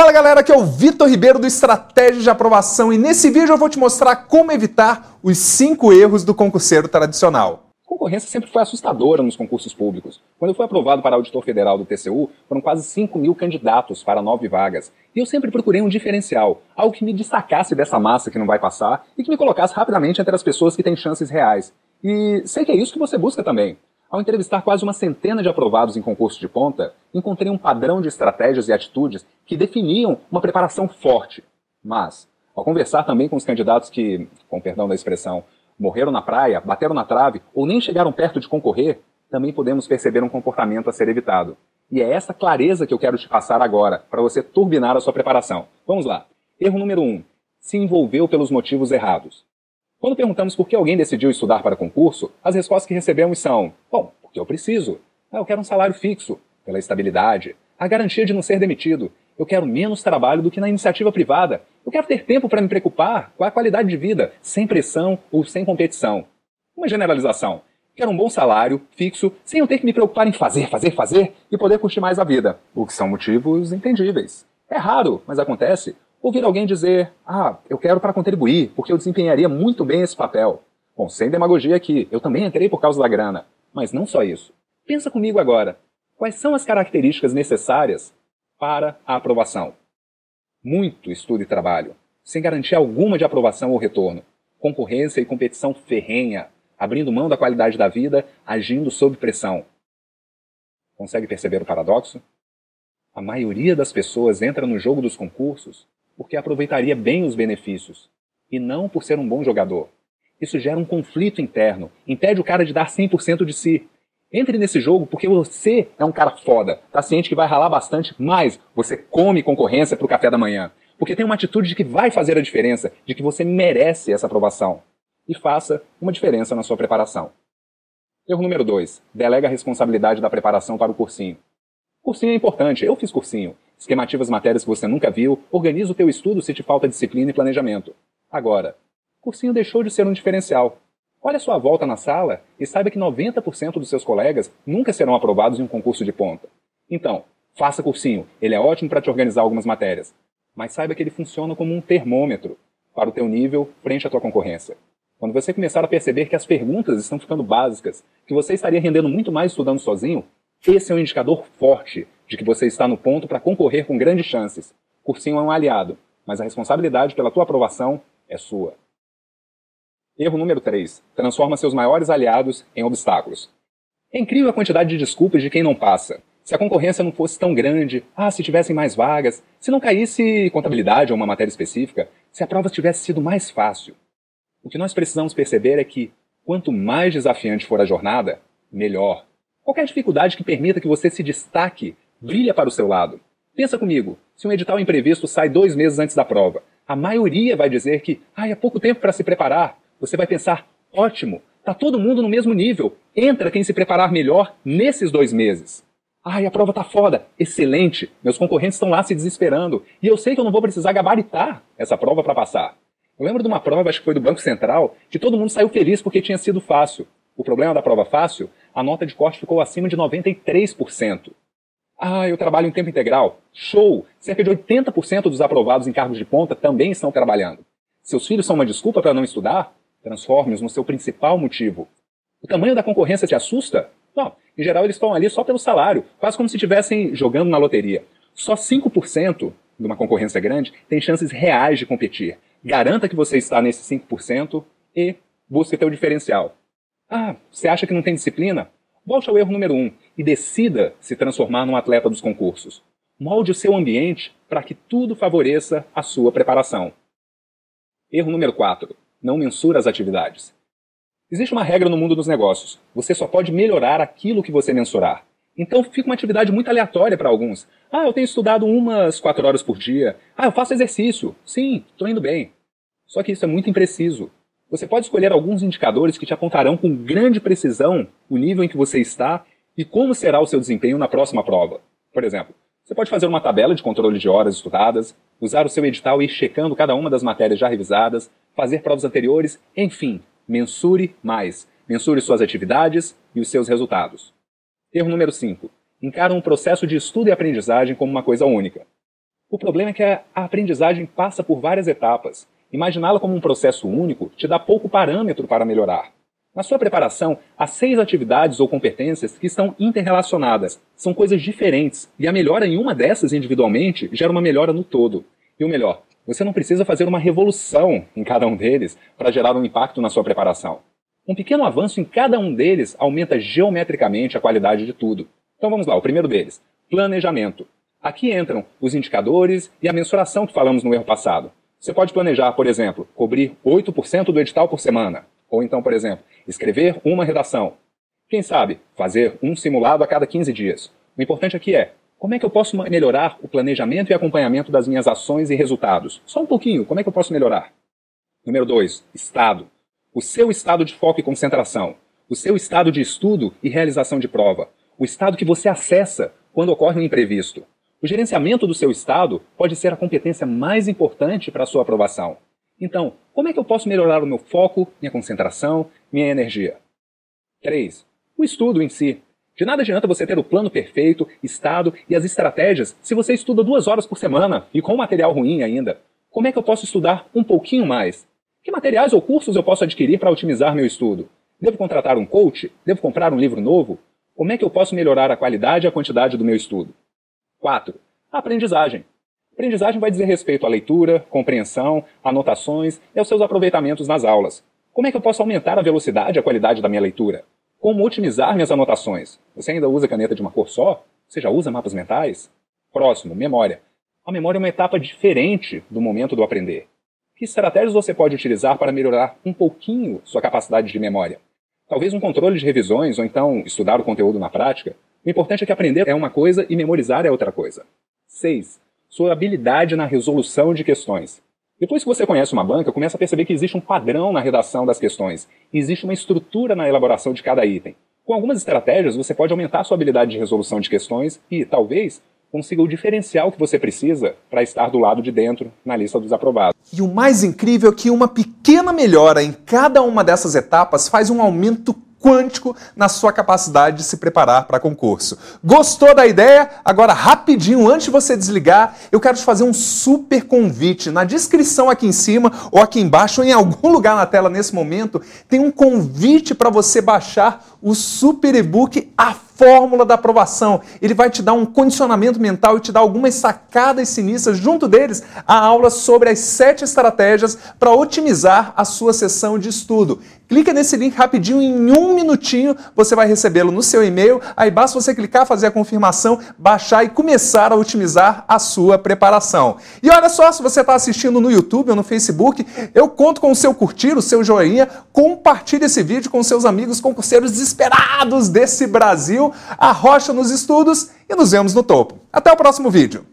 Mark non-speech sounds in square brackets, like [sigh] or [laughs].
Fala galera, aqui é o Vitor Ribeiro do Estratégia de Aprovação e nesse vídeo eu vou te mostrar como evitar os 5 erros do concurseiro tradicional. A concorrência sempre foi assustadora nos concursos públicos. Quando eu fui aprovado para auditor federal do TCU, foram quase 5 mil candidatos para nove vagas. E eu sempre procurei um diferencial, algo que me destacasse dessa massa que não vai passar e que me colocasse rapidamente entre as pessoas que têm chances reais. E sei que é isso que você busca também. Ao entrevistar quase uma centena de aprovados em concurso de ponta, encontrei um padrão de estratégias e atitudes que definiam uma preparação forte. Mas, ao conversar também com os candidatos que, com perdão da expressão, morreram na praia, bateram na trave ou nem chegaram perto de concorrer, também podemos perceber um comportamento a ser evitado. E é essa clareza que eu quero te passar agora, para você turbinar a sua preparação. Vamos lá. Erro número 1. Um, se envolveu pelos motivos errados. Quando perguntamos por que alguém decidiu estudar para concurso, as respostas que recebemos são: bom, porque eu preciso. Ah, eu quero um salário fixo, pela estabilidade, a garantia de não ser demitido. Eu quero menos trabalho do que na iniciativa privada. Eu quero ter tempo para me preocupar com a qualidade de vida, sem pressão ou sem competição. Uma generalização. Quero um bom salário, fixo, sem eu ter que me preocupar em fazer, fazer, fazer e poder curtir mais a vida. O que são motivos entendíveis. É raro, mas acontece. Ouvir alguém dizer, ah, eu quero para contribuir, porque eu desempenharia muito bem esse papel. Bom, sem demagogia aqui, eu também entrei por causa da grana. Mas não só isso. Pensa comigo agora. Quais são as características necessárias para a aprovação? Muito estudo e trabalho, sem garantia alguma de aprovação ou retorno. Concorrência e competição ferrenha, abrindo mão da qualidade da vida, agindo sob pressão. Consegue perceber o paradoxo? A maioria das pessoas entra no jogo dos concursos porque aproveitaria bem os benefícios, e não por ser um bom jogador. Isso gera um conflito interno, impede o cara de dar 100% de si. Entre nesse jogo porque você é um cara foda, tá ciente que vai ralar bastante, mas você come concorrência pro café da manhã. Porque tem uma atitude de que vai fazer a diferença, de que você merece essa aprovação. E faça uma diferença na sua preparação. Erro número 2. Delega a responsabilidade da preparação para o cursinho. Cursinho é importante, eu fiz cursinho. Esquemativa as matérias que você nunca viu, organiza o teu estudo se te falta disciplina e planejamento. Agora, cursinho deixou de ser um diferencial. Olha a sua volta na sala e saiba que 90% dos seus colegas nunca serão aprovados em um concurso de ponta. Então, faça cursinho, ele é ótimo para te organizar algumas matérias. Mas saiba que ele funciona como um termômetro para o teu nível frente à tua concorrência. Quando você começar a perceber que as perguntas estão ficando básicas, que você estaria rendendo muito mais estudando sozinho, esse é um indicador forte de que você está no ponto para concorrer com grandes chances. Cursinho é um aliado, mas a responsabilidade pela tua aprovação é sua. Erro número 3. Transforma seus maiores aliados em obstáculos. É incrível a quantidade de desculpas de quem não passa. Se a concorrência não fosse tão grande, ah, se tivessem mais vagas, se não caísse contabilidade ou uma matéria específica, se a prova tivesse sido mais fácil. O que nós precisamos perceber é que, quanto mais desafiante for a jornada, melhor. Qualquer dificuldade que permita que você se destaque brilha para o seu lado. Pensa comigo, se um edital imprevisto sai dois meses antes da prova, a maioria vai dizer que, ah, é pouco tempo para se preparar. Você vai pensar, ótimo, tá todo mundo no mesmo nível. Entra quem se preparar melhor nesses dois meses. Ai, a prova tá foda. Excelente. Meus concorrentes estão lá se desesperando. E eu sei que eu não vou precisar gabaritar essa prova para passar. Eu lembro de uma prova, acho que foi do Banco Central, que todo mundo saiu feliz porque tinha sido fácil. O problema da prova fácil, a nota de corte ficou acima de 93%. Ah, eu trabalho em tempo integral. Show! Cerca de 80% dos aprovados em cargos de ponta também estão trabalhando. Seus filhos são uma desculpa para não estudar? Transforme-os no seu principal motivo. O tamanho da concorrência te assusta? Não, em geral eles estão ali só pelo salário, quase como se estivessem jogando na loteria. Só 5% de uma concorrência grande tem chances reais de competir. Garanta que você está nesse 5% e busque teu diferencial. Ah, você acha que não tem disciplina? Volte ao erro número 1 um, e decida se transformar num atleta dos concursos. Molde o seu ambiente para que tudo favoreça a sua preparação. Erro número 4. Não mensura as atividades. Existe uma regra no mundo dos negócios. Você só pode melhorar aquilo que você mensurar. Então fica uma atividade muito aleatória para alguns. Ah, eu tenho estudado umas 4 horas por dia. Ah, eu faço exercício. Sim, estou indo bem. Só que isso é muito impreciso. Você pode escolher alguns indicadores que te apontarão com grande precisão o nível em que você está e como será o seu desempenho na próxima prova. Por exemplo, você pode fazer uma tabela de controle de horas estudadas, usar o seu edital e ir checando cada uma das matérias já revisadas, fazer provas anteriores, enfim, mensure mais. Mensure suas atividades e os seus resultados. Erro número 5. Encara um processo de estudo e aprendizagem como uma coisa única. O problema é que a aprendizagem passa por várias etapas. Imaginá-la como um processo único te dá pouco parâmetro para melhorar. Na sua preparação, há seis atividades ou competências que estão interrelacionadas. São coisas diferentes, e a melhora em uma dessas individualmente gera uma melhora no todo. E o melhor, você não precisa fazer uma revolução em cada um deles para gerar um impacto na sua preparação. Um pequeno avanço em cada um deles aumenta geometricamente a qualidade de tudo. Então vamos lá, o primeiro deles: planejamento. Aqui entram os indicadores e a mensuração que falamos no erro passado. Você pode planejar, por exemplo, cobrir 8% do edital por semana. Ou então, por exemplo, escrever uma redação. Quem sabe, fazer um simulado a cada 15 dias. O importante aqui é, como é que eu posso melhorar o planejamento e acompanhamento das minhas ações e resultados? Só um pouquinho, como é que eu posso melhorar? Número 2, estado. O seu estado de foco e concentração. O seu estado de estudo e realização de prova. O estado que você acessa quando ocorre um imprevisto. O gerenciamento do seu estado pode ser a competência mais importante para a sua aprovação. Então, como é que eu posso melhorar o meu foco, minha concentração, minha energia? 3. O estudo em si. De nada adianta você ter o plano perfeito, estado e as estratégias se você estuda duas horas por semana e com material ruim ainda. Como é que eu posso estudar um pouquinho mais? Que materiais ou cursos eu posso adquirir para otimizar meu estudo? Devo contratar um coach? Devo comprar um livro novo? Como é que eu posso melhorar a qualidade e a quantidade do meu estudo? 4. Aprendizagem. Aprendizagem vai dizer respeito à leitura, compreensão, anotações e aos seus aproveitamentos nas aulas. Como é que eu posso aumentar a velocidade e a qualidade da minha leitura? Como otimizar minhas anotações? Você ainda usa caneta de uma cor só? Você já usa mapas mentais? Próximo, memória. A memória é uma etapa diferente do momento do aprender. Que estratégias você pode utilizar para melhorar um pouquinho sua capacidade de memória? Talvez um controle de revisões ou então estudar o conteúdo na prática? O importante é que aprender é uma coisa e memorizar é outra coisa. 6. Sua habilidade na resolução de questões. Depois que você conhece uma banca, começa a perceber que existe um padrão na redação das questões. Existe uma estrutura na elaboração de cada item. Com algumas estratégias, você pode aumentar sua habilidade de resolução de questões e, talvez, consiga o diferencial que você precisa para estar do lado de dentro na lista dos aprovados. E o mais incrível é que uma pequena melhora em cada uma dessas etapas faz um aumento quântico na sua capacidade de se preparar para concurso. Gostou da ideia? Agora, rapidinho, antes de você desligar, eu quero te fazer um super convite. Na descrição aqui em cima, ou aqui embaixo, ou em algum [laughs] lugar na tela nesse momento, tem um convite para você baixar o super e-book A Fórmula da Aprovação. Ele vai te dar um condicionamento mental e te dar algumas sacadas sinistras, junto deles, a aula sobre as sete estratégias para otimizar a sua sessão de estudo. Clica nesse link rapidinho, em um minutinho você vai recebê-lo no seu e-mail. Aí basta você clicar, fazer a confirmação, baixar e começar a otimizar a sua preparação. E olha só, se você está assistindo no YouTube ou no Facebook, eu conto com o seu curtir, o seu joinha, compartilhe esse vídeo com seus amigos concurseiros desesperados desse Brasil, arrocha nos estudos e nos vemos no topo. Até o próximo vídeo.